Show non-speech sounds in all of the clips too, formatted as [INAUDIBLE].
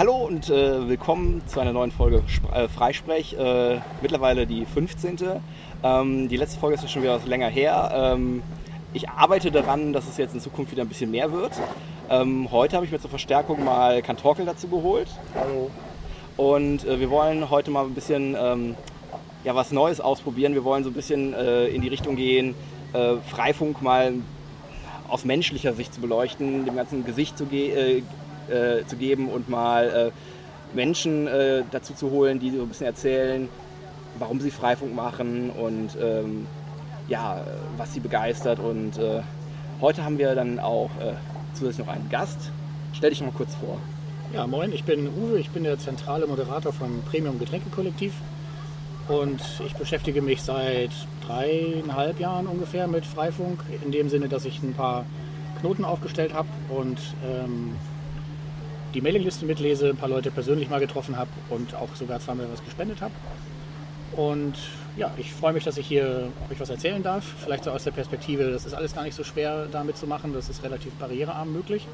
Hallo und äh, willkommen zu einer neuen Folge Sp äh, Freisprech. Äh, mittlerweile die 15. Ähm, die letzte Folge ist schon wieder was länger her. Ähm, ich arbeite daran, dass es jetzt in Zukunft wieder ein bisschen mehr wird. Ähm, heute habe ich mir zur Verstärkung mal Kantorkel dazu geholt. Hallo. Und äh, wir wollen heute mal ein bisschen ähm, ja, was Neues ausprobieren. Wir wollen so ein bisschen äh, in die Richtung gehen, äh, Freifunk mal aus menschlicher Sicht zu beleuchten, dem ganzen Gesicht zu, ge äh, zu geben und mal äh, Menschen äh, dazu zu holen, die so ein bisschen erzählen, warum sie Freifunk machen und ähm, ja, was sie begeistert. Und äh, heute haben wir dann auch äh, zusätzlich noch einen Gast. Stell dich noch mal kurz vor. Ja, moin, ich bin Uwe, ich bin der zentrale Moderator vom Premium Getränkekollektiv und ich beschäftige mich seit dreieinhalb Jahren ungefähr mit Freifunk, in dem Sinne, dass ich ein paar Knoten aufgestellt habe und ähm, die Mailingliste mitlese, ein paar Leute persönlich mal getroffen habe und auch sogar zweimal was gespendet habe. Und ja, ich freue mich, dass ich hier euch was erzählen darf. Vielleicht so aus der Perspektive, das ist alles gar nicht so schwer damit zu machen, das ist relativ barrierearm möglich.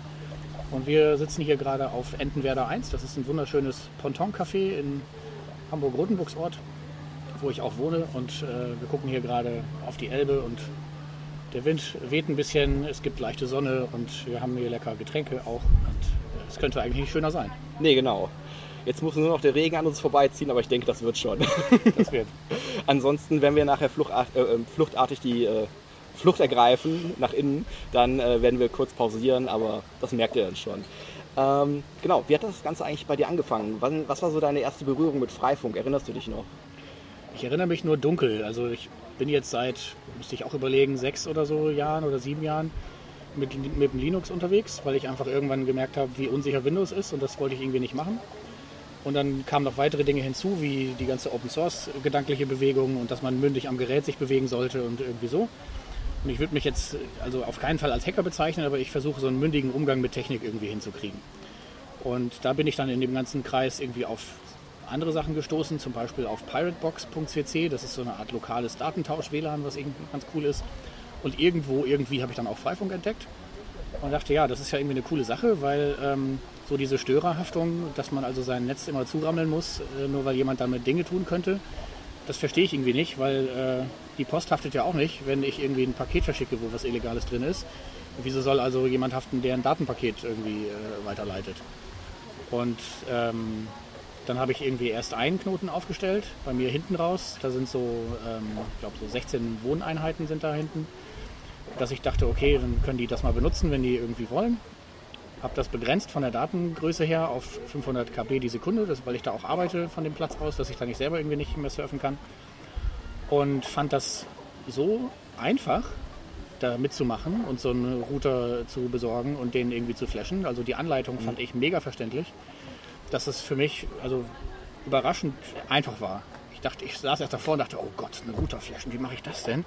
Und wir sitzen hier gerade auf Entenwerder 1, das ist ein wunderschönes Ponton-Café in Hamburg-Rotenburgsort, wo ich auch wohne. Und äh, wir gucken hier gerade auf die Elbe und der Wind weht ein bisschen, es gibt leichte Sonne und wir haben hier lecker Getränke auch. Und es könnte eigentlich nicht schöner sein. Nee, genau. Jetzt muss nur noch der Regen an uns vorbeiziehen, aber ich denke, das wird schon. Das wird. [LAUGHS] Ansonsten, wenn wir nachher fluchtart, äh, fluchtartig die äh, Flucht ergreifen nach innen, dann äh, werden wir kurz pausieren, aber das merkt ihr dann schon. Ähm, genau, wie hat das Ganze eigentlich bei dir angefangen? Was, was war so deine erste Berührung mit Freifunk? Erinnerst du dich noch? Ich erinnere mich nur dunkel. Also ich bin jetzt seit, müsste ich auch überlegen, sechs oder so Jahren oder sieben Jahren mit, mit dem Linux unterwegs, weil ich einfach irgendwann gemerkt habe, wie unsicher Windows ist und das wollte ich irgendwie nicht machen. Und dann kamen noch weitere Dinge hinzu, wie die ganze Open Source gedankliche Bewegung und dass man mündig am Gerät sich bewegen sollte und irgendwie so. Und ich würde mich jetzt also auf keinen Fall als Hacker bezeichnen, aber ich versuche so einen mündigen Umgang mit Technik irgendwie hinzukriegen. Und da bin ich dann in dem ganzen Kreis irgendwie auf andere Sachen gestoßen, zum Beispiel auf piratebox.cc, das ist so eine Art lokales Datentausch-WLAN, was irgendwie ganz cool ist. Und irgendwo, irgendwie habe ich dann auch Freifunk entdeckt und dachte, ja, das ist ja irgendwie eine coole Sache, weil ähm, so diese Störerhaftung, dass man also sein Netz immer zurammeln muss, äh, nur weil jemand damit Dinge tun könnte, das verstehe ich irgendwie nicht, weil äh, die Post haftet ja auch nicht, wenn ich irgendwie ein Paket verschicke, wo was Illegales drin ist. Wieso soll also jemand haften, der ein Datenpaket irgendwie äh, weiterleitet? Und ähm, dann habe ich irgendwie erst einen Knoten aufgestellt, bei mir hinten raus. Da sind so, ähm, ich glaube, so 16 Wohneinheiten sind da hinten dass ich dachte, okay, dann können die das mal benutzen, wenn die irgendwie wollen. Habe das begrenzt von der Datengröße her auf 500 KB die Sekunde, das, weil ich da auch arbeite von dem Platz aus, dass ich da nicht selber irgendwie nicht mehr surfen kann. Und fand das so einfach, da mitzumachen und so einen Router zu besorgen und den irgendwie zu flashen. Also die Anleitung fand ich mega verständlich, dass es für mich also überraschend einfach war. Ich dachte, ich saß erst davor und dachte, oh Gott, einen Router flashen, wie mache ich das denn?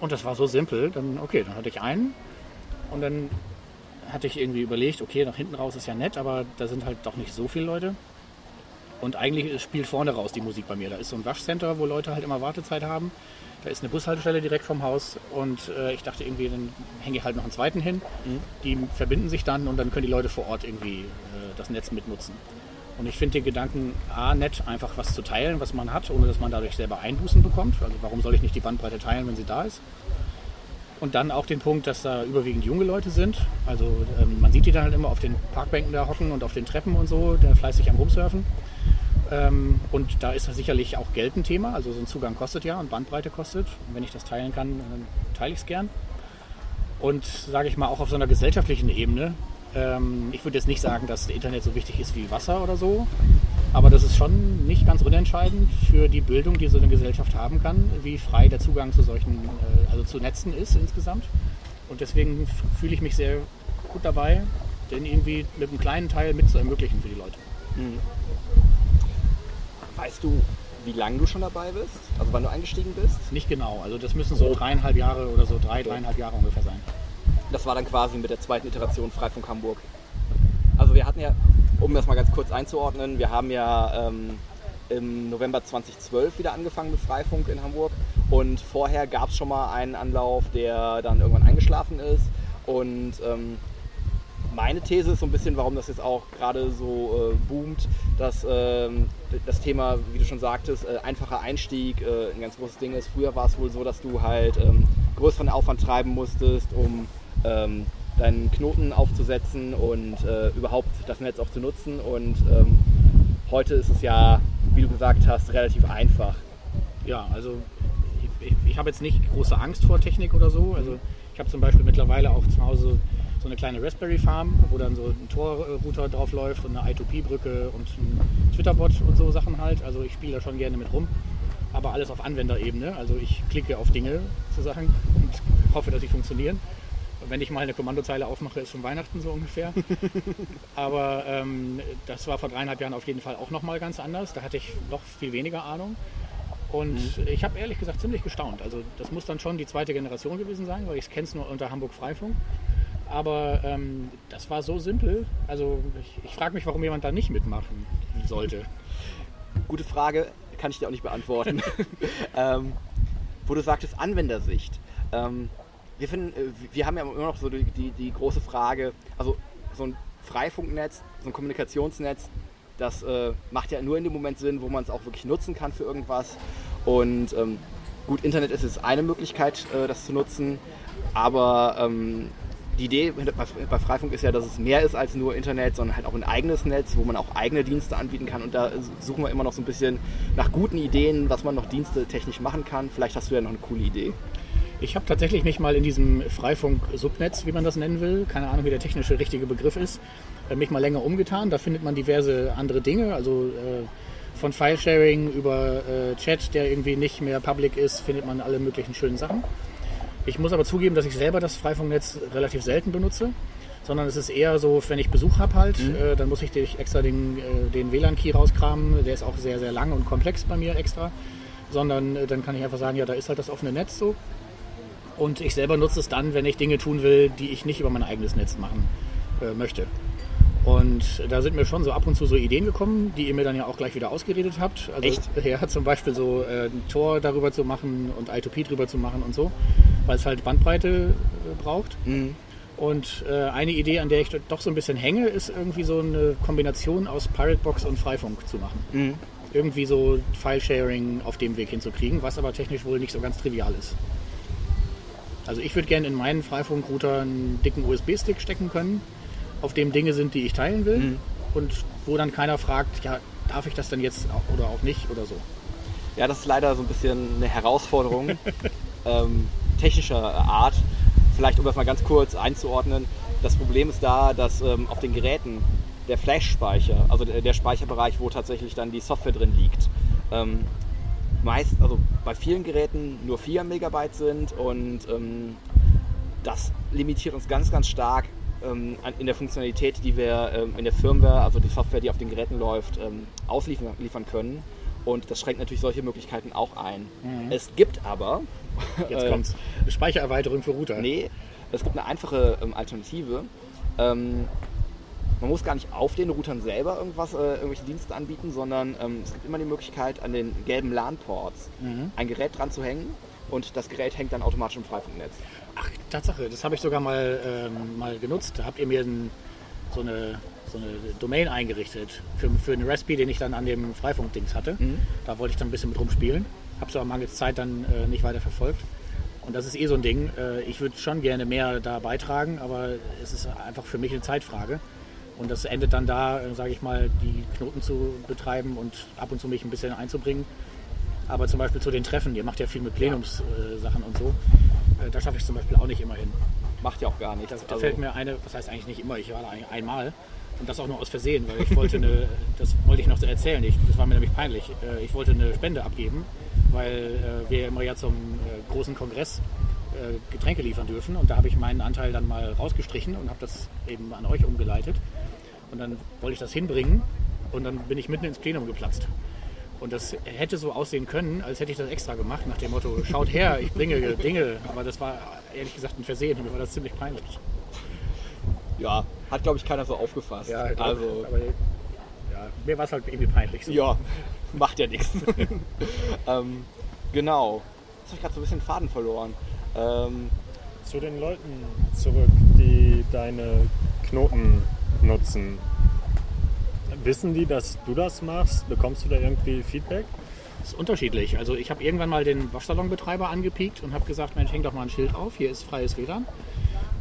Und das war so simpel. Dann, okay, dann hatte ich einen und dann hatte ich irgendwie überlegt, okay, nach hinten raus ist ja nett, aber da sind halt doch nicht so viele Leute. Und eigentlich spielt vorne raus die Musik bei mir. Da ist so ein Waschcenter, wo Leute halt immer Wartezeit haben. Da ist eine Bushaltestelle direkt vom Haus und äh, ich dachte irgendwie, dann hänge ich halt noch einen zweiten hin. Mhm. Die verbinden sich dann und dann können die Leute vor Ort irgendwie äh, das Netz mitnutzen. Und ich finde den Gedanken A nett, einfach was zu teilen, was man hat, ohne dass man dadurch selber Einbußen bekommt. Also warum soll ich nicht die Bandbreite teilen, wenn sie da ist? Und dann auch den Punkt, dass da überwiegend junge Leute sind. Also ähm, man sieht die dann halt immer auf den Parkbänken da hocken und auf den Treppen und so, der fleißig am Rumsurfen. Ähm, und da ist das sicherlich auch Geld ein Thema. Also so ein Zugang kostet ja und Bandbreite kostet. Und wenn ich das teilen kann, dann teile ich es gern. Und sage ich mal auch auf so einer gesellschaftlichen Ebene ich würde jetzt nicht sagen, dass Internet so wichtig ist wie Wasser oder so, aber das ist schon nicht ganz unentscheidend für die Bildung, die so eine Gesellschaft haben kann, wie frei der Zugang zu solchen, äh, also zu Netzen ist insgesamt. Und deswegen fühle ich mich sehr gut dabei, den irgendwie mit einem kleinen Teil mit zu ermöglichen für die Leute. Mhm. Weißt du, wie lange du schon dabei bist? Also wann du eingestiegen bist? Nicht genau. Also das müssen so dreieinhalb Jahre oder so drei, dreieinhalb Jahre ungefähr sein. Das war dann quasi mit der zweiten Iteration Freifunk Hamburg. Also wir hatten ja, um das mal ganz kurz einzuordnen, wir haben ja ähm, im November 2012 wieder angefangen mit Freifunk in Hamburg und vorher gab es schon mal einen Anlauf, der dann irgendwann eingeschlafen ist und ähm, meine These ist so ein bisschen, warum das jetzt auch gerade so äh, boomt, dass ähm, das Thema, wie du schon sagtest, äh, einfacher Einstieg äh, ein ganz großes Ding ist. Früher war es wohl so, dass du halt ähm, größeren Aufwand treiben musstest, um ähm, deinen Knoten aufzusetzen und äh, überhaupt das Netz auch zu nutzen. Und ähm, heute ist es ja, wie du gesagt hast, relativ einfach. Ja, also ich, ich, habe jetzt nicht große Angst vor Technik oder so. Also ich habe zum Beispiel mittlerweile auch zu Hause so eine kleine Raspberry Farm, wo dann so ein Tor-Router drauf und eine I2P-Brücke und ein Twitter-Bot und so Sachen halt. Also ich spiele da schon gerne mit rum. Aber alles auf Anwenderebene. Also ich klicke auf Dinge zu Sachen und hoffe, dass sie funktionieren. Wenn ich mal eine Kommandozeile aufmache, ist schon Weihnachten so ungefähr. [LAUGHS] Aber ähm, das war vor dreieinhalb Jahren auf jeden Fall auch nochmal ganz anders. Da hatte ich noch viel weniger Ahnung. Und mhm. ich habe ehrlich gesagt ziemlich gestaunt. Also das muss dann schon die zweite Generation gewesen sein, weil ich kenne es nur unter Hamburg Freifunk. Aber ähm, das war so simpel. Also ich, ich frage mich, warum jemand da nicht mitmachen sollte. [LAUGHS] Gute Frage, kann ich dir auch nicht beantworten. [LAUGHS] ähm, wo du sagtest, Anwendersicht. Ähm, wir, finden, äh, wir haben ja immer noch so die, die, die, große Frage, also so ein Freifunknetz, so ein Kommunikationsnetz, das äh, macht ja nur in dem Moment Sinn, wo man es auch wirklich nutzen kann für irgendwas. Und ähm, gut, Internet ist jetzt eine Möglichkeit, äh, das zu nutzen, aber ähm, die Idee bei Freifunk ist ja, dass es mehr ist als nur Internet, sondern halt auch ein eigenes Netz, wo man auch eigene Dienste anbieten kann. Und da suchen wir immer noch so ein bisschen nach guten Ideen, was man noch Dienste technisch machen kann. Vielleicht hast du ja noch eine coole Idee. Ich habe tatsächlich mich mal in diesem Freifunk-Subnetz, wie man das nennen will, keine Ahnung, wie der technische richtige Begriff ist, äh, mich mal länger umgetan. Da findet man diverse andere Dinge, also äh, von File-Sharing über äh, Chat, der irgendwie nicht mehr public ist, findet man alle möglichen schönen Sachen. Ich muss aber zugeben, dass ich selber das Freifunknetz relativ selten benutze, sondern es ist eher so, wenn ich Besuch habe halt, mhm. äh, dann muss ich extra den, äh, den WLAN-Key rauskramen. Der ist auch sehr, sehr lang und komplex bei mir extra. Sondern äh, dann kann ich einfach sagen, ja, da ist halt das offene Netz so. Und ich selber nutze es dann, wenn ich Dinge tun will, die ich nicht über mein eigenes Netz machen äh, möchte. Und da sind mir schon so ab und zu so Ideen gekommen, die ihr mir dann ja auch gleich wieder ausgeredet habt. Also Echt? ja, [LAUGHS] zum Beispiel so äh, ein Tor darüber zu machen und I2P drüber zu machen und so, weil es halt Bandbreite äh, braucht. Mhm. Und äh, eine Idee, an der ich doch so ein bisschen hänge, ist irgendwie so eine Kombination aus Piratebox und Freifunk zu machen. Mhm. Irgendwie so File-Sharing auf dem Weg hinzukriegen, was aber technisch wohl nicht so ganz trivial ist. Also ich würde gerne in meinen Freifunk-Router einen dicken USB-Stick stecken können auf dem Dinge sind, die ich teilen will mhm. und wo dann keiner fragt, ja, darf ich das denn jetzt oder auch nicht oder so. Ja, das ist leider so ein bisschen eine Herausforderung [LAUGHS] ähm, technischer Art. Vielleicht, um das mal ganz kurz einzuordnen, das Problem ist da, dass ähm, auf den Geräten der Flash-Speicher, also der, der, Speicherbereich, wo tatsächlich dann die Software drin liegt, ähm, meist, also bei vielen Geräten nur 4 Megabyte sind und ähm, das limitiert uns ganz, ganz stark ähm, in der Funktionalität, die wir ähm, in der Firmware, also die Software, die auf den Geräten läuft, ähm, ausliefern können. Und das schränkt natürlich solche Möglichkeiten auch ein. Mhm. Es gibt aber. Jetzt [LAUGHS] kommt's. Eine Speichererweiterung für Router. Nee, es gibt eine einfache ähm, Alternative. Man muss gar nicht auf den Routern selber irgendwas, äh, irgendwelche Dienste anbieten, sondern ähm, es gibt immer die Möglichkeit, an den gelben LAN-Ports mhm. ein Gerät dran zu hängen und das Gerät hängt dann automatisch im Freifunknetz. Ach, Tatsache, das habe ich sogar mal, ähm, mal genutzt. Da habt ihr mir ein, so, eine, so eine Domain eingerichtet für, für einen Raspi, den ich dann an dem Freifunk-Dings hatte. Mhm. Da wollte ich dann ein bisschen mit rumspielen. Habe es aber mangels Zeit dann äh, nicht weiter verfolgt. Und das ist eh so ein Ding. Äh, ich würde schon gerne mehr da beitragen, aber es ist einfach für mich eine Zeitfrage. Und das endet dann da, äh, sage ich mal, die Knoten zu betreiben und ab und zu mich ein bisschen einzubringen. Aber zum Beispiel zu den Treffen, ihr macht ja viel mit Plenumssachen und so, äh, da schaffe ich zum Beispiel auch nicht immer hin. Macht ja auch gar nicht. Da, da also fällt mir eine, was heißt eigentlich nicht immer, ich war da einmal und das auch nur aus Versehen, weil ich wollte eine, [LAUGHS] das wollte ich noch erzählen, ich, das war mir nämlich peinlich. Äh, ich wollte eine Spende abgeben, weil wir immer ja zum großen Kongress Getränke liefern dürfen und da habe ich meinen Anteil dann mal rausgestrichen und habe das eben an euch umgeleitet und dann wollte ich das hinbringen und dann bin ich mitten ins Plenum geplatzt. Und das hätte so aussehen können, als hätte ich das extra gemacht, nach dem Motto, schaut her, ich bringe Dinge. Aber das war ehrlich gesagt ein Versehen. Mir war das ziemlich peinlich. Ja, hat glaube ich keiner so aufgefasst. Ja, glaub, also, aber ja, mir war es halt irgendwie peinlich. So. Ja, macht ja nichts. [LAUGHS] ähm, genau. Jetzt habe ich gerade so ein bisschen Faden verloren. Ähm, Zu den Leuten zurück, die deine Knoten nutzen. Wissen die, dass du das machst? Bekommst du da irgendwie Feedback? Das ist unterschiedlich. Also ich habe irgendwann mal den Waschsalonbetreiber angepiekt und habe gesagt, Mensch, häng doch mal ein Schild auf, hier ist freies WLAN.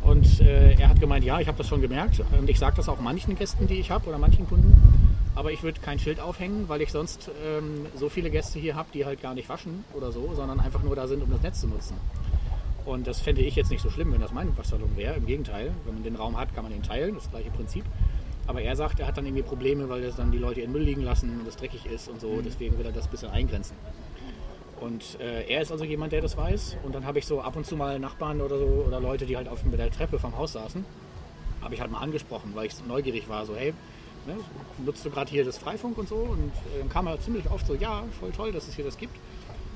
Und äh, er hat gemeint, ja, ich habe das schon gemerkt. Und ich sage das auch manchen Gästen, die ich habe oder manchen Kunden. Aber ich würde kein Schild aufhängen, weil ich sonst ähm, so viele Gäste hier habe, die halt gar nicht waschen oder so, sondern einfach nur da sind, um das Netz zu nutzen. Und das fände ich jetzt nicht so schlimm, wenn das mein Waschsalon wäre. Im Gegenteil, wenn man den Raum hat, kann man ihn teilen, das gleiche Prinzip. Aber er sagt, er hat dann irgendwie Probleme, weil das dann die Leute in Müll liegen lassen und es dreckig ist und so. Mhm. Deswegen will er das ein bisschen eingrenzen. Und äh, er ist also jemand, der das weiß. Und dann habe ich so ab und zu mal Nachbarn oder so oder Leute, die halt auf der Treppe vom Haus saßen, habe ich halt mal angesprochen, weil ich so neugierig war. So, hey, ne, nutzt du gerade hier das Freifunk und so? Und äh, dann kam er ziemlich oft so, ja, voll toll, dass es hier das gibt.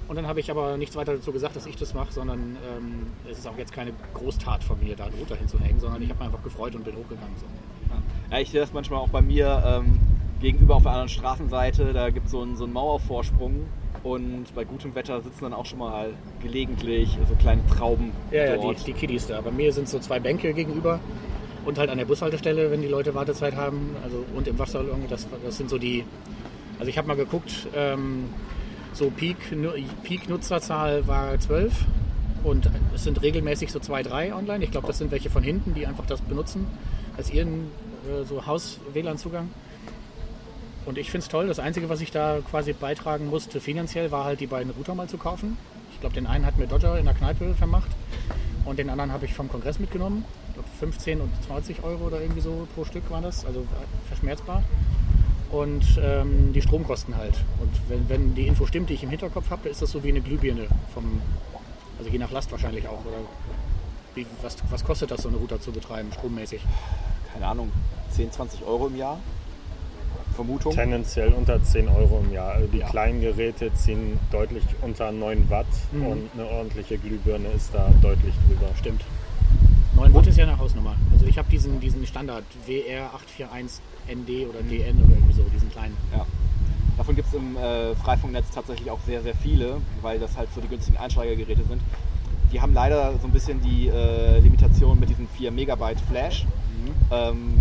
Und dann habe ich aber nichts weiter dazu gesagt, dass ich das mache, sondern ähm, es ist auch jetzt keine Großtat von mir, da drunter hinzuhängen, sondern ich habe mich einfach gefreut und bin hochgegangen. So. Ja, ich sehe das manchmal auch bei mir ähm, gegenüber auf der anderen Straßenseite. Da gibt so es so einen Mauervorsprung und bei gutem Wetter sitzen dann auch schon mal gelegentlich so kleine Trauben. Ja, dort. ja die, die Kiddies da. Bei mir sind so zwei Bänke gegenüber und halt an der Bushaltestelle, wenn die Leute Wartezeit haben. Also und im Waschsalon. Das, das sind so die. Also ich habe mal geguckt. Ähm, so Peak-Nutzerzahl Peak war 12 und es sind regelmäßig so zwei, drei online. Ich glaube, das sind welche von hinten, die einfach das benutzen als ihren äh, so Haus-WLAN-Zugang. Und ich finde es toll. Das Einzige, was ich da quasi beitragen musste finanziell, war halt die beiden Router mal zu kaufen. Ich glaube, den einen hat mir Dodger in der Kneipe vermacht und den anderen habe ich vom Kongress mitgenommen. Ich glaube 15 und 20 Euro oder irgendwie so pro Stück waren das, also verschmerzbar. Und ähm, die Stromkosten halt. Und wenn, wenn die Info stimmt, die ich im Hinterkopf habe, ist das so wie eine Glühbirne vom, also je nach Last wahrscheinlich auch. Oder wie, was, was kostet das, so eine Router zu betreiben, strommäßig? Keine Ahnung, 10, 20 Euro im Jahr? Vermutung? Tendenziell unter 10 Euro im Jahr. Also die ja. kleinen Geräte ziehen deutlich unter 9 Watt mhm. und eine ordentliche Glühbirne ist da deutlich drüber. Stimmt. 9 Watt ist ja eine Hausnummer. Also ich habe diesen, diesen Standard WR841ND oder DN oder irgendwie so, diesen kleinen. Ja. Davon gibt es im äh, Freifunknetz tatsächlich auch sehr, sehr viele, weil das halt so die günstigen Einsteigergeräte sind. Die haben leider so ein bisschen die äh, Limitation mit diesem 4 Megabyte Flash. Mhm. Ähm,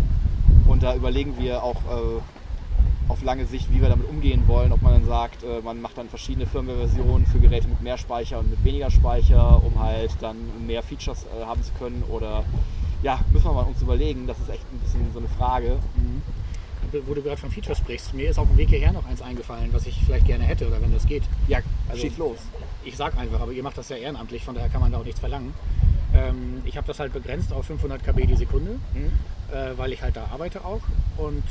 und da überlegen wir auch äh, auf lange Sicht, wie wir damit umgehen wollen. Ob man dann sagt, äh, man macht dann verschiedene Firmware-Versionen für Geräte mit mehr Speicher und mit weniger Speicher, um halt dann mehr Features äh, haben zu können. Oder ja, müssen wir mal uns überlegen. Das ist echt ein bisschen so eine Frage. Mhm. Wo du gerade von Features sprichst, mir ist auf dem Weg hierher noch eins eingefallen, was ich vielleicht gerne hätte oder wenn das geht. Ja, also, schieß los. Ich sag einfach, aber ihr macht das ja ehrenamtlich, von daher kann man da auch nichts verlangen. Ähm, ich habe das halt begrenzt auf 500 kb die Sekunde. Mhm äh, weil ich halt da arbeite auch. Und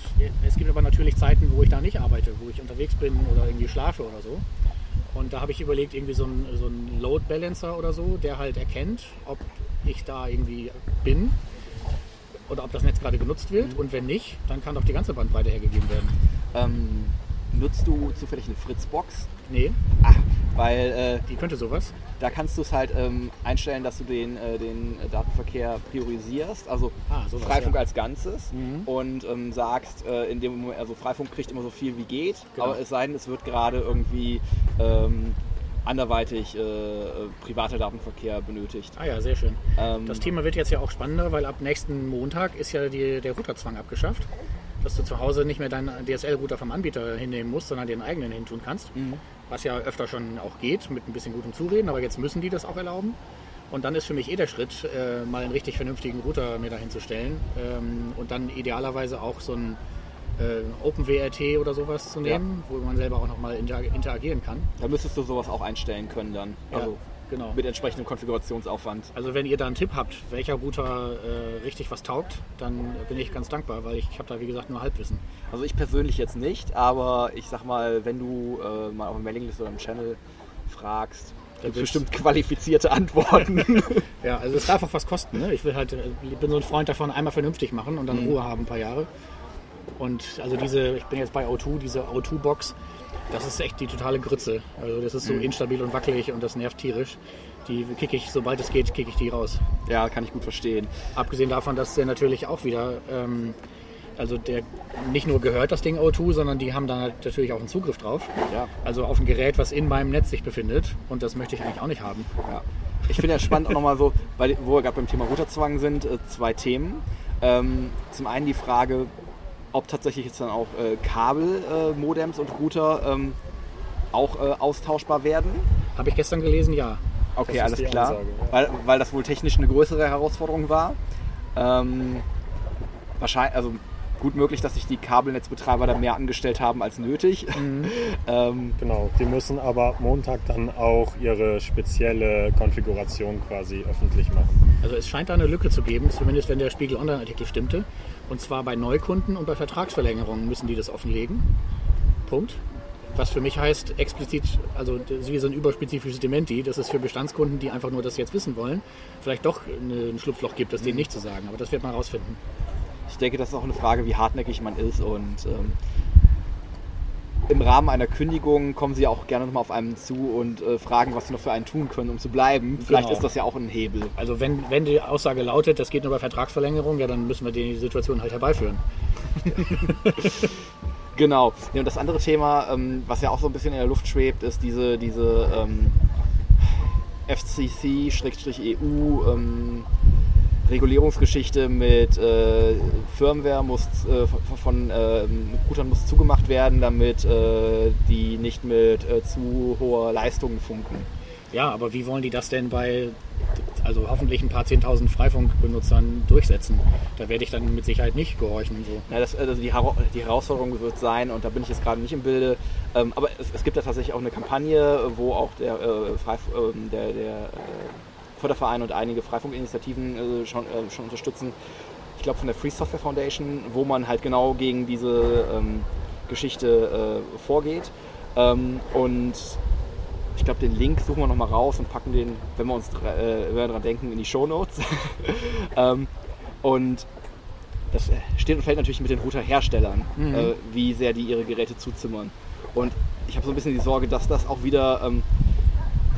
es gibt aber natürlich Zeiten, wo ich da nicht arbeite, wo ich unterwegs bin oder irgendwie schlafe oder so. Und da habe ich überlegt, irgendwie so ein, so Load Balancer oder so, der halt erkennt, ob ich da irgendwie bin oder ob das Netz gerade genutzt wird. Und wenn nicht, dann kann doch die ganze Bandbreite hergegeben werden. Ähm, nutzt du zufällig eine Fritzbox? Nee. Ach, weil. Äh, die könnte sowas. Da kannst du es halt ähm, einstellen, dass du den, äh, den Datenverkehr priorisierst, also ah, sowas, Freifunk ja. als Ganzes mhm. und ähm, sagst, äh, in dem Moment, also Freifunk kriegt immer so viel wie geht, genau. aber es sei denn, es wird gerade irgendwie ähm, anderweitig äh, privater Datenverkehr benötigt. Ah ja, sehr schön. Ähm, das Thema wird jetzt ja auch spannender, weil ab nächsten Montag ist ja die, der Routerzwang abgeschafft dass du zu Hause nicht mehr deinen DSL-Router vom Anbieter hinnehmen musst, sondern den eigenen hintun kannst. Mhm. Was ja öfter schon auch geht, mit ein bisschen gutem Zureden, aber jetzt müssen die das auch erlauben. Und dann ist für mich eh der Schritt, äh, mal einen richtig vernünftigen Router mir dahin zu stellen ähm, und dann idealerweise auch so ein äh, OpenWRT oder sowas zu nehmen, ja. wo man selber auch nochmal interagieren kann. Da müsstest du sowas auch einstellen können dann. Also Genau. Mit entsprechendem Konfigurationsaufwand. Also wenn ihr da einen Tipp habt, welcher Router äh, richtig was taugt, dann bin ich ganz dankbar, weil ich, ich habe da wie gesagt nur Halbwissen. Also ich persönlich jetzt nicht, aber ich sag mal, wenn du äh, mal auf dem Mailinglist oder im Channel fragst, gibt bestimmt qualifizierte Antworten. [LAUGHS] ja, also es darf auch was kosten. Ne? Ich will halt, ich bin so ein Freund davon, einmal vernünftig machen und dann mhm. Ruhe haben ein paar Jahre. Und also diese, ich bin jetzt bei O2, diese O2-Box, das ist echt die totale Grütze. Also das ist so mhm. instabil und wackelig und das nervt tierisch. Die kicke ich, sobald es geht, kicke ich die raus. Ja, kann ich gut verstehen. Abgesehen davon, dass der natürlich auch wieder, ähm, also der nicht nur gehört das Ding O2, sondern die haben da natürlich auch einen Zugriff drauf. Ja. Also auf ein Gerät, was in meinem Netz sich befindet. Und das möchte ich eigentlich auch nicht haben. Ja. Ich finde ja spannend auch nochmal so, weil, wo wir gerade beim Thema Routerzwang sind, äh, zwei Themen. Ähm, zum einen die Frage, ob tatsächlich jetzt dann auch äh, Kabelmodems und Router ähm, auch äh, austauschbar werden. Habe ich gestern gelesen, ja. Okay, Das alles klar. Ansage, ja. weil, weil das wohl technisch eine größere Herausforderung war. Ähm, wahrscheinlich, also gut möglich, dass sich die Kabelnetzbetreiber da mehr angestellt haben als nötig. [LAUGHS] ähm, Genau, die müssen aber Montag dann auch ihre spezielle Konfiguration quasi öffentlich machen. Also es scheint da eine Lücke zu geben, zumindest wenn der Spiegel Online-Artikel stimmte. Und zwar bei Neukunden und bei Vertragsverlängerungen müssen die das offenlegen. Punkt. Was für mich heißt, explizit, also wie so ein überspezifisches Dementi, dass es für Bestandskunden, die einfach nur das jetzt wissen wollen, vielleicht doch ein Schlupfloch gibt, das denen nicht zu sagen. Aber das wird man rausfinden. Ich denke, das ist auch eine Frage, wie hartnäckig man ist und ähm, im Rahmen einer Kündigung kommen sie auch gerne nochmal auf einen zu und äh, fragen, was sie noch für einen tun können, um zu bleiben. Vielleicht Genau. ist das ja auch ein Hebel. Also wenn, wenn die Aussage lautet, das geht nur bei Vertragsverlängerung, ja, dann müssen wir die Situation halt herbeiführen. [LAUGHS] Genau. Ja, und das andere Thema, ähm, was ja auch so ein bisschen in der Luft schwebt, ist diese, diese ähm, FCC-EU ähm, Regulierungsgeschichte mit äh, Firmware muss äh, von, ähm, Routern muss zugemacht werden, damit äh, die nicht mit äh, zu hoher Leistung funken. Ja, aber wie wollen die das denn bei also hoffentlich ein paar 10.000 Freifunkbenutzern durchsetzen? Da werde ich dann mit Sicherheit nicht gehorchen und so. Ja, das, also die, die Herausforderung wird sein, und da bin ich jetzt gerade nicht im Bilde, ähm, aber es, es gibt ja tatsächlich auch eine Kampagne, wo auch der, äh, Freif ähm, der, der äh, Förderverein und einige Freifunkinitiativen äh, schon, äh, schon unterstützen. Ich glaube von der Free Software Foundation, wo man halt genau gegen diese ähm, Geschichte äh, vorgeht. Ähm, und ich glaube, den Link suchen wir nochmal raus und packen den, wenn wir uns äh, wenn wir dran denken, in die Show Notes. [LAUGHS] ähm, und das steht und fällt natürlich mit den Routerherstellern, Mhm. äh, wie sehr die ihre Geräte zuzimmern. Und ich habe so ein bisschen die Sorge, dass das auch wieder ähm,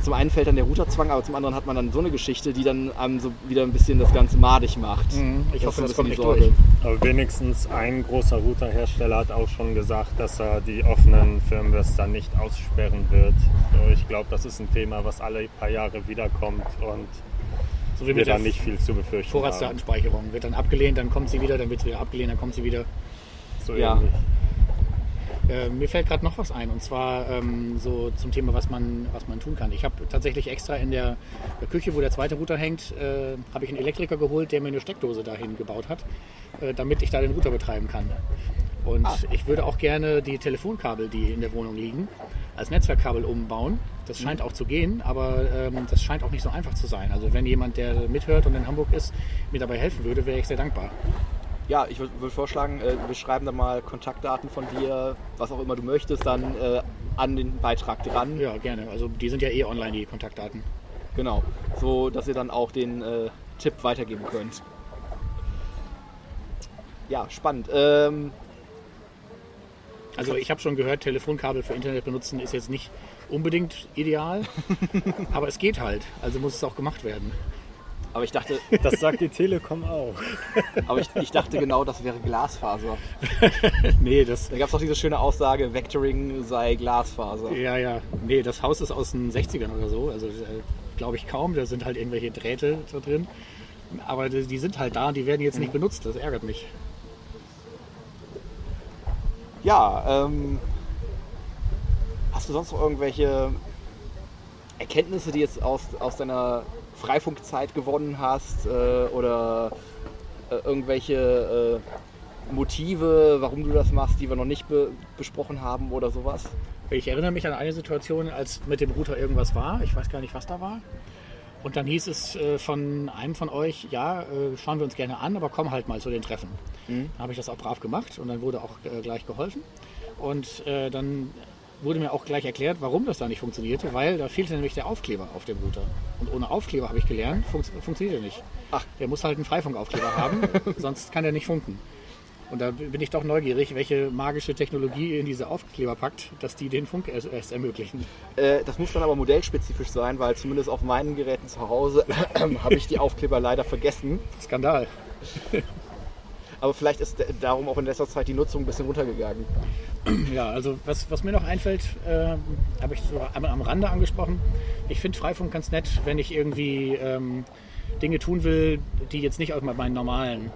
zum einen fällt dann der Routerzwang, aber zum anderen hat man dann so eine Geschichte, die dann einem so wieder ein bisschen das Ganze madig macht. Ich hoffe, ist das so kommt ein nicht bisschen die durch. Aber wenigstens ein großer Routerhersteller hat auch schon gesagt, dass er die offenen Firmwares dann nicht aussperren wird. So, Ich glaube, das ist ein Thema, was alle paar Jahre wiederkommt und So wie wir mit der da nicht viel zu befürchten haben. Vorratsdatenspeicherung. Wird dann abgelehnt, dann kommt sie wieder, dann wird sie wieder abgelehnt, dann kommt sie wieder. So Ja. ähnlich. Äh, mir fällt gerade noch was ein und zwar ähm, so zum Thema, was man, was man tun kann. Ich habe tatsächlich extra in der, der Küche, wo der zweite Router hängt, äh, habe ich einen Elektriker geholt, der mir eine Steckdose dahin gebaut hat, äh, damit ich da den Router betreiben kann. Und ich würde auch gerne die Telefonkabel, die in der Wohnung liegen, als Netzwerkkabel umbauen. Das scheint auch zu gehen, aber ähm, das scheint auch nicht so einfach zu sein. Also wenn jemand, der mithört und in Hamburg ist, mir dabei helfen würde, wäre ich sehr dankbar. Ja, ich würde würd vorschlagen, äh, wir schreiben da mal Kontaktdaten von dir, was auch immer du möchtest, dann äh, an den Beitrag dran. Ja, gerne. Also die sind ja eh online, die Kontaktdaten. Genau. So, dass ihr dann auch den äh, Tipp weitergeben könnt. Ja, spannend. Ähm, Also ich habe schon gehört, Telefonkabel für Internet benutzen ist jetzt nicht unbedingt ideal, [LAUGHS] aber es geht halt. Also muss es auch gemacht werden. Aber ich dachte, [LAUGHS] Das sagt die Telekom auch. aber ich, ich dachte genau, das wäre Glasfaser. Nee, das Da gab es doch diese schöne Aussage, Vectoring sei Glasfaser. ja ja, nee, das Haus ist aus den 60ern oder so, also äh, glaube ich kaum, da sind halt irgendwelche Drähte da drin. Aber die, die sind halt da und die werden jetzt nicht benutzt, das ärgert mich. Ja, ähm, hast du sonst noch irgendwelche Erkenntnisse, die jetzt aus, aus deiner Freifunkzeit gewonnen hast äh, oder äh, irgendwelche äh, Motive, warum du das machst, die wir noch nicht be besprochen haben oder sowas? Ich erinnere mich an eine Situation, als mit dem Router irgendwas war. Ich weiß gar nicht, was da war. Und dann hieß es äh, von einem von euch, ja, äh, schauen wir uns gerne an, aber komm halt mal zu den Treffen. Dann habe ich das auch brav gemacht und dann wurde auch gleich geholfen. Und dann wurde mir auch gleich erklärt, warum das da nicht funktionierte, weil da fehlte nämlich der Aufkleber auf dem Router. Und ohne Aufkleber habe ich gelernt, funkt, funktioniert er nicht. Ach. Der muss halt einen Freifunkaufkleber haben, [LAUGHS] sonst kann er nicht funken. Und da bin ich doch neugierig, welche magische Technologie in diese Aufkleber packt, dass die den Funk erst, ermöglichen. Äh, das muss dann aber modellspezifisch sein, weil zumindest auf meinen Geräten zu Hause [CLEARS THROAT] habe ich die Aufkleber leider vergessen. Skandal. [LAUGHS] Aber vielleicht ist darum auch in letzter Zeit die Nutzung ein bisschen runtergegangen. Ja, also was, was mir noch einfällt, äh, habe ich so am, am Rande angesprochen. Ich finde Freifunk ganz nett, wenn ich irgendwie ähm, Dinge tun will, die jetzt nicht aus meinen normalen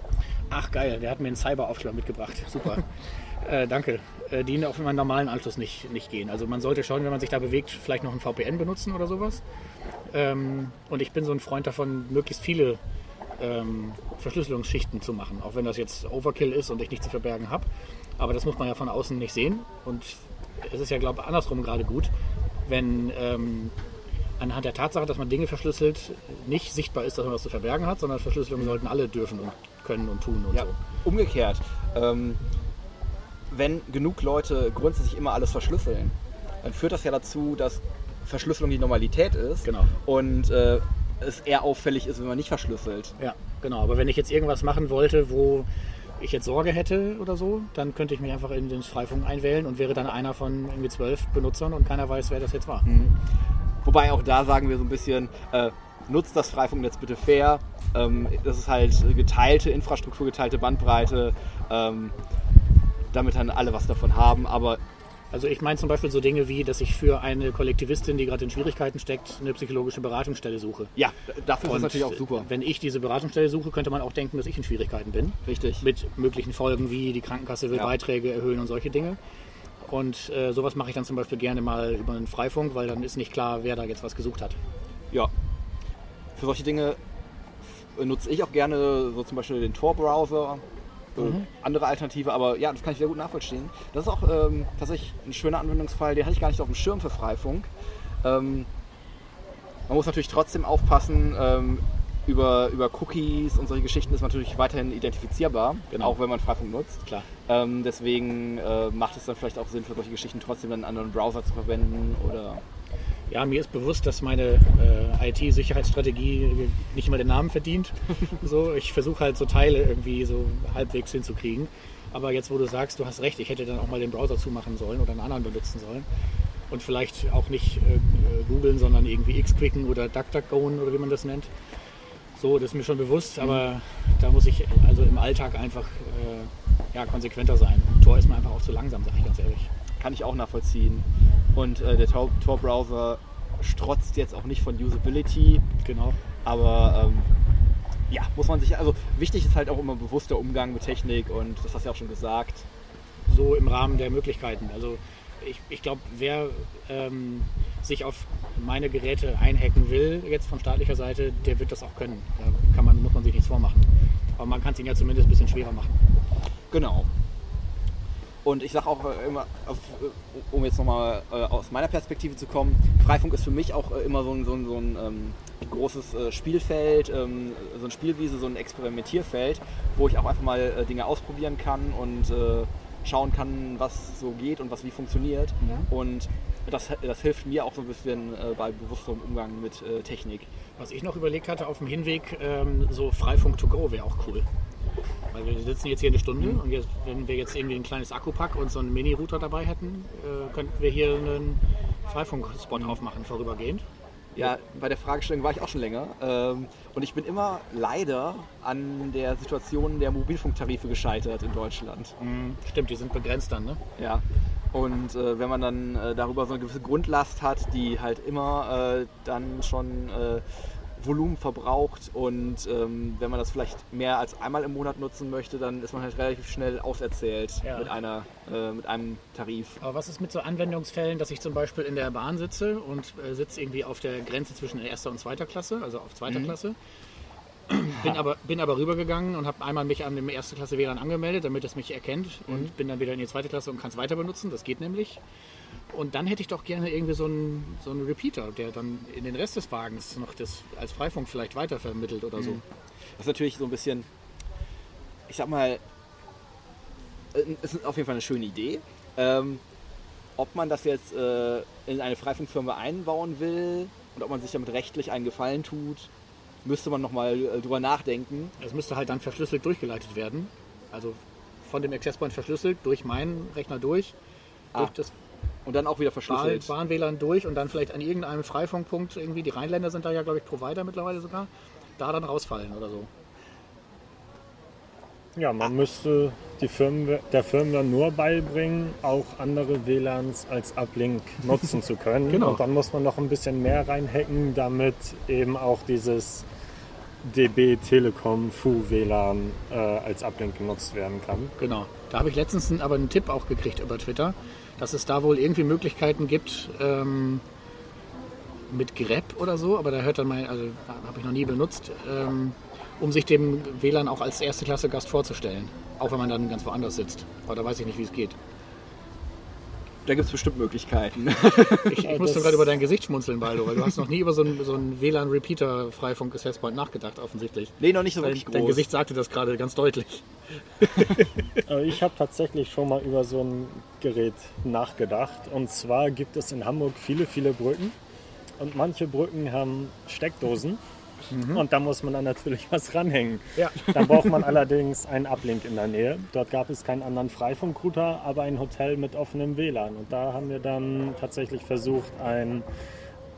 Ach geil, der hat mir einen Cyberaufschlag mitgebracht. Super. [LAUGHS] äh, danke. Äh, die auf meinen normalen Anschluss nicht, nicht gehen. Also man sollte schon, wenn man sich da bewegt, vielleicht noch ein VPN benutzen oder sowas. Ähm, und ich bin so ein Freund davon, möglichst viele ähm, Verschlüsselungsschichten zu machen. Auch wenn das jetzt Overkill ist und ich nichts zu verbergen habe. Aber das muss man ja von außen nicht sehen. Und es ist ja, glaube ich, andersrum gerade gut, wenn ähm, anhand der Tatsache, dass man Dinge verschlüsselt, nicht sichtbar ist, dass man was zu verbergen hat, sondern Verschlüsselungen sollten alle dürfen und können und tun und Ja, so. umgekehrt. Ähm, wenn genug Leute grundsätzlich immer alles verschlüsseln, dann führt das ja dazu, dass Verschlüsselung die Normalität ist Genau. und äh, es eher auffällig ist, wenn man nicht verschlüsselt. Ja, genau. Aber wenn ich jetzt irgendwas machen wollte, wo ich jetzt Sorge hätte oder so, dann könnte ich mich einfach in den Freifunk einwählen und wäre dann einer von irgendwie zwölf Benutzern und keiner weiß, wer das jetzt war. Wobei auch da sagen wir so ein bisschen, äh, nutzt das Freifunknetz bitte fair. Ähm, das ist halt geteilte Infrastruktur, geteilte Bandbreite, ähm, damit dann alle was davon haben. Aber Also ich meine zum Beispiel so Dinge wie, dass ich für eine Kollektivistin, die gerade in Schwierigkeiten steckt, eine psychologische Beratungsstelle suche. ja, dafür ist es natürlich auch super. Wenn ich diese Beratungsstelle suche, könnte man auch denken, dass ich in Schwierigkeiten bin. Richtig. Mit möglichen Folgen wie die Krankenkasse will Ja. Beiträge erhöhen und solche Dinge. Und äh, sowas mache ich dann zum Beispiel gerne mal über einen Freifunk, weil dann ist nicht klar, wer da jetzt was gesucht hat. Ja. Für solche Dinge nutze ich auch gerne so zum Beispiel den Tor-Browser. Äh, Andere Alternative, aber ja, das kann ich sehr gut nachvollziehen. Das ist auch ähm, tatsächlich ein schöner Anwendungsfall, den hatte ich gar nicht auf dem Schirm für Freifunk. Ähm, man muss natürlich trotzdem aufpassen, ähm, über, über Cookies und solche Geschichten ist man natürlich weiterhin identifizierbar, Genau. auch wenn man Freifunk nutzt. Klar. Ähm, deswegen äh, macht es dann vielleicht auch Sinn, für solche Geschichten trotzdem einen anderen Browser zu verwenden oder Ja, mir ist bewusst, dass meine äh, IT-Sicherheitsstrategie nicht immer den Namen verdient. [LAUGHS] so, ich versuche halt so Teile irgendwie so halbwegs hinzukriegen. Aber jetzt, wo du sagst, du hast recht, ich hätte dann auch mal den Browser zumachen sollen oder einen anderen benutzen sollen. Und vielleicht auch nicht äh, äh, googeln, sondern irgendwie Xquicken oder DuckDuckGo oder wie man das nennt. So, das ist mir schon bewusst, aber da muss ich also im Alltag einfach äh, ja, konsequenter sein. Tor ist mir einfach auch zu langsam, sag ich ganz ehrlich. kann ich auch nachvollziehen. Und äh, der Tor- Tor-Browser strotzt jetzt auch nicht von Usability, Genau. aber ähm, ja, muss man sich, also wichtig ist halt auch immer bewusster Umgang mit Technik und das hast du ja auch schon gesagt. so im Rahmen der Möglichkeiten. Also ich, ich glaube, wer ähm, sich auf meine Geräte einhacken will, jetzt von staatlicher Seite, der wird das auch können. Da kann man, muss man sich nichts vormachen. Aber man kann es ihnen ja zumindest ein bisschen schwerer machen. Genau. Und ich sage auch äh, immer, äh, um jetzt nochmal äh, aus meiner Perspektive zu kommen, Freifunk ist für mich auch immer so ein, so ein, so ein ähm, großes Spielfeld, ähm, so ein Spielwiese, so ein Experimentierfeld, wo ich auch einfach mal Dinge ausprobieren kann und äh, schauen kann, was so geht und was wie funktioniert. Und das, das hilft mir auch so ein bisschen äh, bei bewusstem Umgang mit äh, Technik. Was ich noch überlegt hatte auf dem Hinweg, ähm, so Freifunk to go wäre auch cool. Weil wir sitzen jetzt hier eine Stunde und jetzt, wenn wir jetzt irgendwie ein kleines Akkupack und so einen Mini-Router dabei hätten, äh, könnten wir hier einen Freifunk-Spot aufmachen, vorübergehend. Ja, bei der Fragestellung war ich auch schon länger. Ähm, und ich bin immer leider an der Situation der Mobilfunktarife gescheitert in Deutschland. Stimmt, die sind begrenzt dann, ne? Ja. Und äh, wenn man dann äh, darüber so eine gewisse Grundlast hat, die halt immer äh, dann schon äh, Volumen verbraucht und ähm, wenn man das vielleicht mehr als einmal im Monat nutzen möchte, dann ist man halt relativ schnell auserzählt Ja. mit, einer, äh, mit einem Tarif. Aber was ist mit so Anwendungsfällen, dass ich zum Beispiel in der Bahn sitze und äh, sitze irgendwie auf der Grenze zwischen erster und zweiter Klasse, also auf zweiter Klasse, bin aber, bin aber rübergegangen und habe einmal mich an dem erste Klasse WLAN angemeldet, damit es mich erkennt und bin dann wieder in die zweite Klasse und kann es weiter benutzen, das geht nämlich. Und dann hätte ich doch gerne irgendwie so einen, so einen Repeater, der dann in den Rest des Wagens noch das als Freifunk vielleicht weitervermittelt oder so. Das ist natürlich so ein bisschen, ich sag mal, äh, es ist auf jeden Fall eine schöne Idee. Ähm, ob man das jetzt äh, in eine Freifunkfirma einbauen will und ob man sich damit rechtlich einen Gefallen tut, müsste man nochmal äh, drüber nachdenken. Es müsste halt dann verschlüsselt durchgeleitet werden. Also von dem Access Point verschlüsselt durch meinen Rechner durch, Ah, durch das Und dann auch wieder Bahn, verschlüsselt. Bahn-WLAN durch und dann vielleicht an irgendeinem Freifunkpunkt irgendwie, die Rheinländer sind da ja, glaube ich, Provider mittlerweile sogar, da dann rausfallen oder so. Ja, man müsste die Firmware, der Firmware nur beibringen, auch andere WLANs als Uplink nutzen zu können. [LAUGHS] Genau. Und dann muss man noch ein bisschen mehr reinhacken, damit eben auch dieses DB Telekom Fu WLAN äh, als Uplink genutzt werden kann. Genau. Da habe ich letztens aber einen Tipp auch gekriegt über Twitter, dass es da wohl irgendwie Möglichkeiten gibt ähm, mit grep oder so, aber da hört dann mal, also habe ich noch nie benutzt, ähm, um sich dem WLAN auch als erste Klasse Gast vorzustellen. Auch wenn man dann ganz woanders sitzt. Aber da weiß ich nicht, wie es geht. Da gibt es bestimmt Möglichkeiten. [LAUGHS] Ich, ich musste gerade über dein Gesicht schmunzeln, Baldo, weil du hast noch nie über so einen, so einen WLAN-Repeater-Freifunk Access Point nachgedacht, offensichtlich. nee, noch nicht so Dein, wirklich groß. dein Gesicht sagte das gerade ganz deutlich. [LAUGHS] Äh, Ich habe tatsächlich schon mal über so ein Gerät nachgedacht. Und zwar gibt es in Hamburg viele, viele Brücken. Und manche Brücken haben Steckdosen. Und da muss man dann natürlich was ranhängen. Ja. [LAUGHS] Dann braucht man allerdings einen Uplink in der Nähe. Dort gab es keinen anderen Freifunkrouter, aber ein Hotel mit offenem WLAN. Und da haben wir dann tatsächlich versucht, einen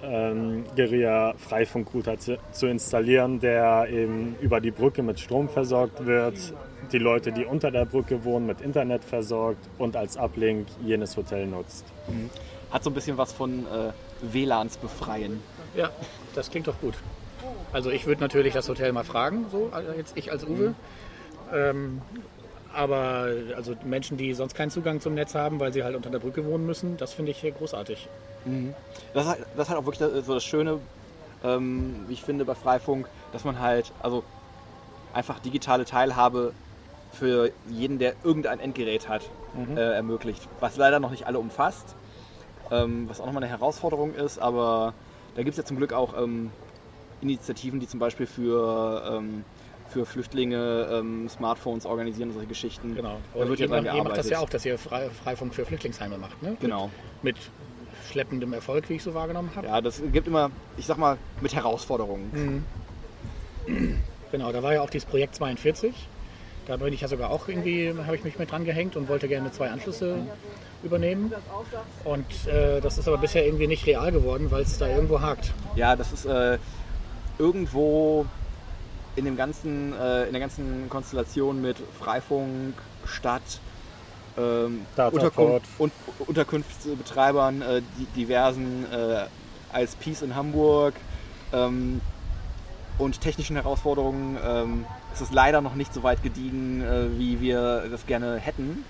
ähm, Guerilla Freifunkrouter zu, zu installieren, der eben über die Brücke mit Strom versorgt wird, die Leute, die unter der Brücke wohnen, mit Internet versorgt und als Uplink jenes Hotel nutzt. Hat so ein bisschen was von äh, WLANs befreien. Ja, das klingt doch gut. Also ich würde natürlich das Hotel mal fragen, so also jetzt ich als Uwe. Ähm, aber also Menschen, die sonst keinen Zugang zum Netz haben, weil sie halt unter der Brücke wohnen müssen, das finde ich großartig. Das ist, halt, das ist halt auch wirklich so das Schöne, ähm, wie ich finde, bei Freifunk, dass man halt, also einfach digitale Teilhabe für jeden, der irgendein Endgerät hat, äh, ermöglicht. Was leider noch nicht alle umfasst, ähm, was auch nochmal eine Herausforderung ist, aber da gibt es ja zum Glück auch ähm, Initiativen, die zum Beispiel für, ähm, für Flüchtlinge ähm, Smartphones organisieren und solche Geschichten. Genau. Da wird ja ihr, dran ihr macht das ja auch, dass ihr Frei, Freifunk für Flüchtlingsheime macht, ne? Genau. Mit schleppendem Erfolg, wie ich so wahrgenommen habe. Ja, das gibt immer, ich sag mal, mit Herausforderungen. Genau, da war ja auch dieses Projekt 42. Da bin ich ja sogar auch irgendwie, habe ich mich mit dran gehängt und wollte gerne zwei Anschlüsse übernehmen. Und äh, das ist aber bisher irgendwie nicht real geworden, weil es da irgendwo hakt. Ja, das ist äh, irgendwo in, dem ganzen, äh, in der ganzen Konstellation mit Freifunk, Stadt, ähm. Unterkunft, und, Unterkunftsbetreibern, äh, die, diversen äh, ISPs in Hamburg ähm, und technischen Herausforderungen ähm, ist es leider noch nicht so weit gediegen, äh, wie wir das gerne hätten.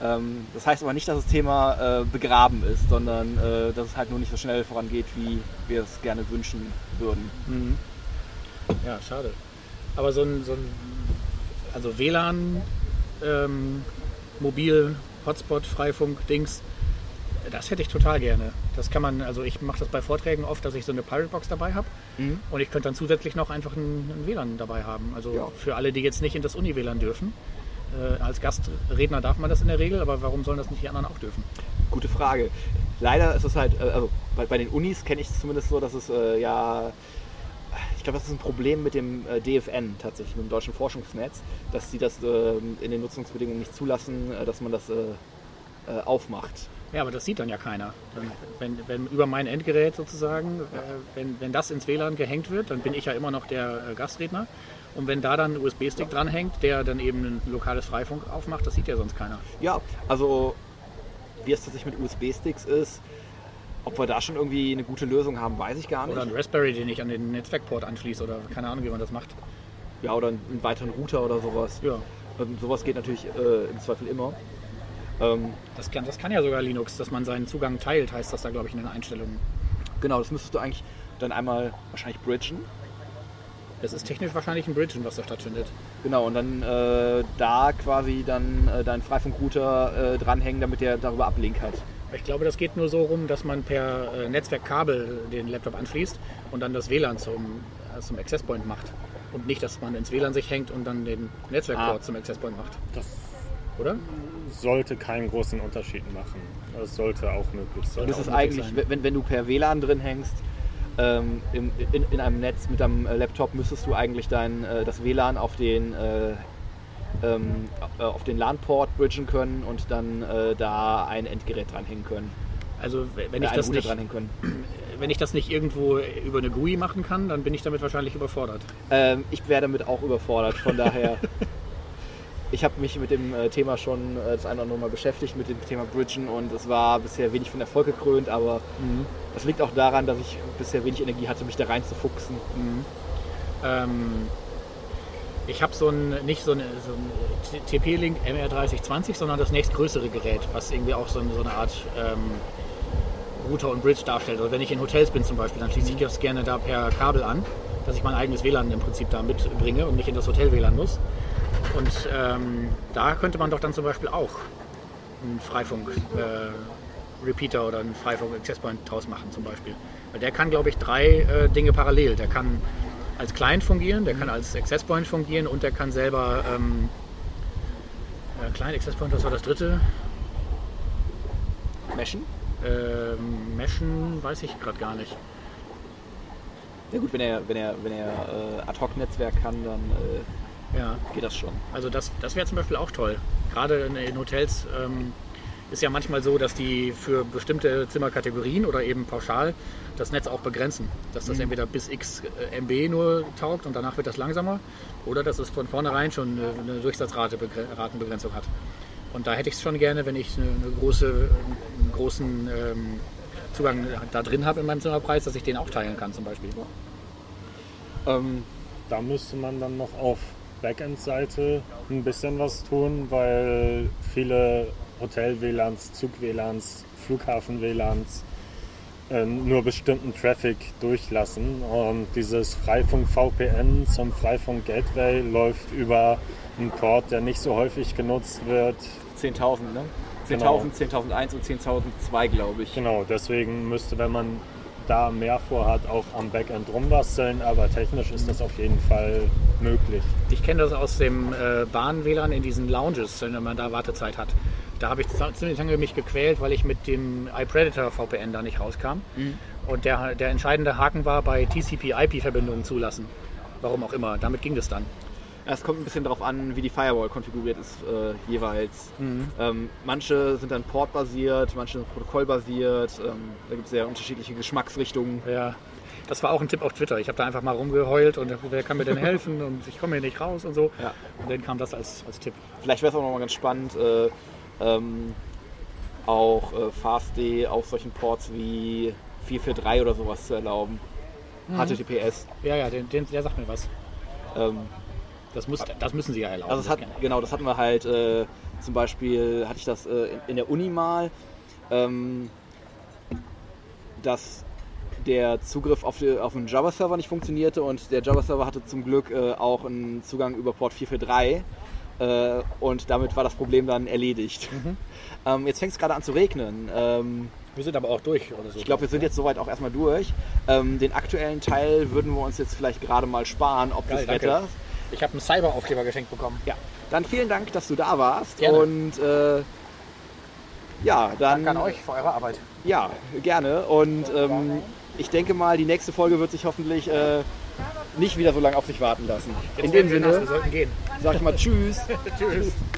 Ähm, das heißt aber nicht, dass das Thema äh, begraben ist, sondern äh, dass es halt nur nicht so schnell vorangeht, wie wir es gerne wünschen würden. Ja, schade. Aber so ein, so ein also WLAN, ähm, Mobil, Hotspot, Freifunk, Dings, das hätte ich total gerne. Das kann man, also ich mache das bei Vorträgen oft, dass ich so eine Pirate Box dabei habe und ich könnte dann zusätzlich noch einfach ein, ein WLAN dabei haben. Also Ja. für alle, die jetzt nicht in das Uni-WLAN dürfen. Äh, als Gastredner darf man das in der Regel, aber warum sollen das nicht die anderen auch dürfen? Gute Frage. Leider ist es halt, äh, also bei, bei den Unis kenne ich es zumindest so, dass es äh, ja, ich glaube, das ist ein Problem mit dem äh, DFN tatsächlich, mit dem deutschen Forschungsnetz, dass sie das äh, in den Nutzungsbedingungen nicht zulassen, äh, dass man das äh, aufmacht. Ja, aber das sieht dann ja keiner. Wenn, wenn über mein Endgerät sozusagen, äh, wenn, wenn das ins WLAN gehängt wird, dann bin ich ja immer noch der äh, Gastredner. Und wenn da dann ein USB-Stick dranhängt, der dann eben ein lokales Freifunk aufmacht, das sieht ja sonst keiner. Ja, also wie es tatsächlich mit USB-Sticks ist, ob wir da schon irgendwie eine gute Lösung haben, weiß ich gar nicht. Oder ein Raspberry, den ich an den Netzwerkport anschließe oder keine Ahnung, wie man das macht. Ja, oder einen weiteren Router oder sowas. Ja, Ähm, sowas geht natürlich äh, im Zweifel immer. Ähm, das kann, das kann ja sogar Linux, dass man seinen Zugang teilt, heißt das da, glaube ich, in den Einstellungen. genau, das müsstest du eigentlich dann einmal wahrscheinlich bridgen. Das ist technisch wahrscheinlich ein Bridgen, was da stattfindet. Genau, und dann äh, da quasi dann äh, deinen Freifunkrouter äh, dranhängen, damit der darüber Ablink hat. Ich glaube, das geht nur so rum, dass man per äh, Netzwerkkabel den Laptop anschließt und dann das WLAN zum, äh, zum Access Point macht. Und nicht, dass man ins WLAN sich hängt und dann den Netzwerkport Ah. zum Access Point macht. Das Oder? sollte keinen großen Unterschied machen. Das sollte auch möglich sein. Das ist eigentlich, sein. wenn, wenn du per WLAN drin hängst, ähm, im, in, in einem Netz mit deinem äh, Laptop müsstest du eigentlich dein, äh, das WLAN auf den, äh, ähm, äh, auf den LAN-Port bridgen können und dann äh, da ein Endgerät dranhängen können. Also wenn ich, das nicht, [CLEARS THROAT] wenn ich das nicht irgendwo über eine GUI machen kann, dann bin ich damit wahrscheinlich überfordert. Ähm, ich wäre damit auch überfordert, von daher. [LAUGHS] Ich habe mich mit dem äh, Thema schon äh, das eine oder andere Mal beschäftigt, mit dem Thema Bridgen und es war bisher wenig von Erfolg gekrönt, aber das liegt auch daran, dass ich bisher wenig Energie hatte, mich da reinzufuchsen. Ähm, ich habe so ein, nicht so, eine, so ein TP-Link MR3020, sondern das nächstgrößere Gerät, was irgendwie auch so, so eine Art ähm, Router und Bridge darstellt. Also wenn ich in Hotels bin zum Beispiel, dann schließe ich das gerne da per Kabel an, dass ich mein eigenes WLAN im Prinzip da mitbringe und nicht in das Hotel WLAN muss. Und ähm, da könnte man doch dann zum Beispiel auch einen Freifunk-Repeater äh, oder einen Freifunk-Access-Point draus machen zum Beispiel. Weil der kann, glaube ich, drei äh, Dinge parallel. Der kann als Client fungieren, der kann als Access Point fungieren und der kann selber ähm, äh, Client Access Point, was war das dritte? Meshen? Ähm, Meshen weiß ich gerade gar nicht. Ja gut, wenn er, wenn er, wenn er äh, Ad-Hoc-Netzwerk kann, dann äh, ja. geht das schon. Also das, das wäre zum Beispiel auch toll. Gerade in, in Hotels ähm, ist ja manchmal so, dass die für bestimmte Zimmerkategorien oder eben pauschal das Netz auch begrenzen. Dass das mhm. entweder bis x äh, MB nur taugt und danach wird das langsamer oder dass es von vornherein schon eine Durchsatzratenbegrenzung hat. Und da hätte ich es schon gerne, wenn ich eine große, einen großen ähm, Zugang da drin habe in meinem Zimmerpreis, dass ich den auch teilen kann zum Beispiel. Ähm, da müsste man dann noch auf Backend-Seite ein bisschen was tun, weil viele Hotel-WLANs, Zug-WLANs, Flughafen-WLANs ähm, nur bestimmten Traffic durchlassen. Und dieses Freifunk VPN zum Freifunk Gateway läuft über einen Port, der nicht so häufig genutzt wird. 10.000, ne? 10.000, genau. 10.001 und 10.002, glaube ich. Genau, deswegen müsste, wenn man da mehr vorhat, auch am Backend rumbasteln, aber technisch ist das auf jeden Fall möglich. Ich kenne das aus dem äh, Bahn-WLAN in diesen Lounges, wenn man da Wartezeit hat. Da habe ich ziemlich lange mich gequält, weil ich mit dem iPredator VPN da nicht rauskam. Mhm. Und der, der entscheidende Haken war bei TCP-IP-Verbindungen zulassen. Warum auch immer. Damit ging das dann. Es kommt ein bisschen darauf an, wie die Firewall konfiguriert ist äh, jeweils. Mhm. Ähm, manche sind dann portbasiert, manche sind protokollbasiert. Ähm, da gibt es sehr unterschiedliche Geschmacksrichtungen. Ja, das war auch ein Tipp auf Twitter. Ich habe da einfach mal rumgeheult und wer kann mir denn helfen [LAUGHS] und ich komme hier nicht raus und so. Ja. Und dann kam das als, als Tipp. Vielleicht wäre es auch nochmal ganz spannend, äh, ähm, auch äh, FastD auf solchen Ports wie 443 oder sowas zu erlauben. Mhm. HTTPS. Ja, ja, den, den, der sagt mir was. Ähm, das, muss, das müssen sie ja erlauben. Also das hat, genau, das hatten wir halt äh, zum Beispiel, hatte ich das äh, in, in, der Uni mal, ähm, dass der Zugriff auf, die, auf einen Java-Server nicht funktionierte und der Java-Server hatte zum Glück äh, auch einen Zugang über Port 443 äh, und damit war das Problem dann erledigt. Mhm. [LAUGHS] Ähm, jetzt fängt es gerade an zu regnen. Ähm, wir sind aber auch durch oder so. Ich glaube, wir sind jetzt soweit auch erstmal durch. Ähm, den aktuellen Teil würden wir uns jetzt vielleicht gerade mal sparen, ob Geil, des Wetters. Ich habe einen Cyber-Aufkleber geschenkt bekommen. Ja. Dann vielen Dank, dass du da warst. Gerne. Und äh, ja, dann. Danke an euch für eure Arbeit. Ja, gerne. Und ähm, ich denke mal, die nächste Folge wird sich hoffentlich äh, nicht wieder so lange auf sich warten lassen. Jetzt In dem Sinne, wir sollten gehen. Sag ich mal [LAUGHS] Tschüss. tschüss.